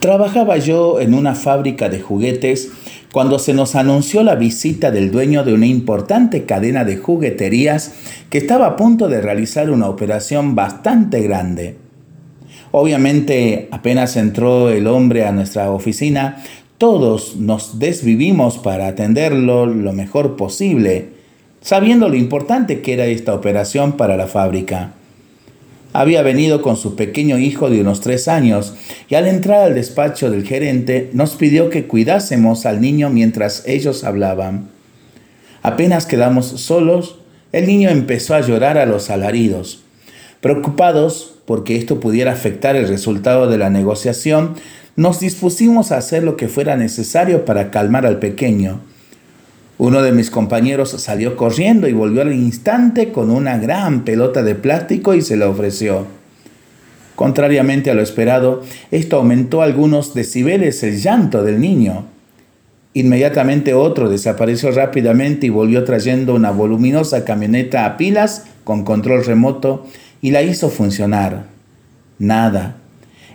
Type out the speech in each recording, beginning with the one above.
Trabajaba yo en una fábrica de juguetes cuando se nos anunció la visita del dueño de una importante cadena de jugueterías que estaba a punto de realizar una operación bastante grande. Obviamente, apenas entró el hombre a nuestra oficina, todos nos desvivimos para atenderlo lo mejor posible, sabiendo lo importante que era esta operación para la fábrica. Había venido con su pequeño hijo de unos tres años y al entrar al despacho del gerente nos pidió que cuidásemos al niño mientras ellos hablaban. Apenas quedamos solos, el niño empezó a llorar a los alaridos. Preocupados porque esto pudiera afectar el resultado de la negociación, nos dispusimos a hacer lo que fuera necesario para calmar al pequeño. Uno de mis compañeros salió corriendo y volvió al instante con una gran pelota de plástico y se la ofreció. Contrariamente a lo esperado, esto aumentó algunos decibeles el llanto del niño. Inmediatamente otro desapareció rápidamente y volvió trayendo una voluminosa camioneta a pilas con control remoto y la hizo funcionar. Nada.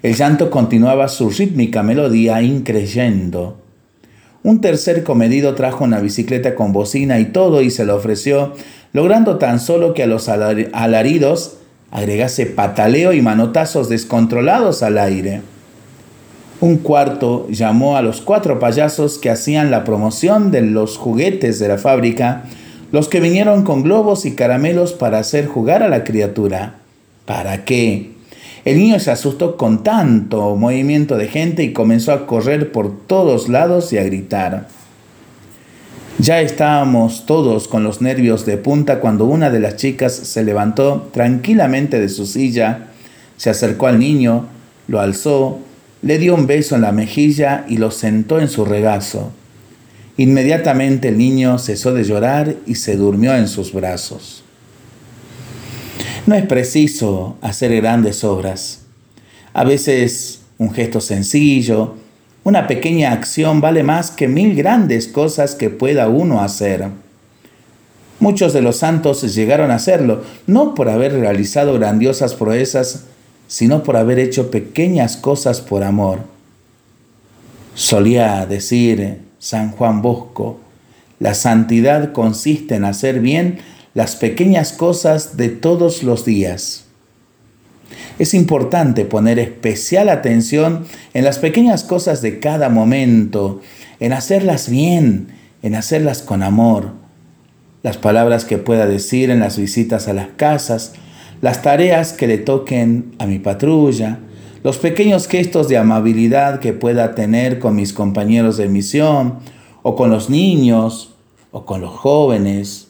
El llanto continuaba su rítmica melodía increyendo. Un tercer comedido trajo una bicicleta con bocina y todo y se lo ofreció, logrando tan solo que a los alaridos agregase pataleo y manotazos descontrolados al aire. Un cuarto llamó a los cuatro payasos que hacían la promoción de los juguetes de la fábrica, los que vinieron con globos y caramelos para hacer jugar a la criatura. ¿Para qué? El niño se asustó con tanto movimiento de gente y comenzó a correr por todos lados y a gritar. Ya estábamos todos con los nervios de punta cuando una de las chicas se levantó tranquilamente de su silla, se acercó al niño, lo alzó, le dio un beso en la mejilla y lo sentó en su regazo. Inmediatamente el niño cesó de llorar y se durmió en sus brazos. No es preciso hacer grandes obras. A veces un gesto sencillo, una pequeña acción vale más que mil grandes cosas que pueda uno hacer. Muchos de los santos llegaron a hacerlo, no por haber realizado grandiosas proezas, sino por haber hecho pequeñas cosas por amor. Solía decir San Juan Bosco, la santidad consiste en hacer bien las pequeñas cosas de todos los días. Es importante poner especial atención en las pequeñas cosas de cada momento, en hacerlas bien, en hacerlas con amor. Las palabras que pueda decir en las visitas a las casas, las tareas que le toquen a mi patrulla, los pequeños gestos de amabilidad que pueda tener con mis compañeros de misión, o con los niños, o con los jóvenes,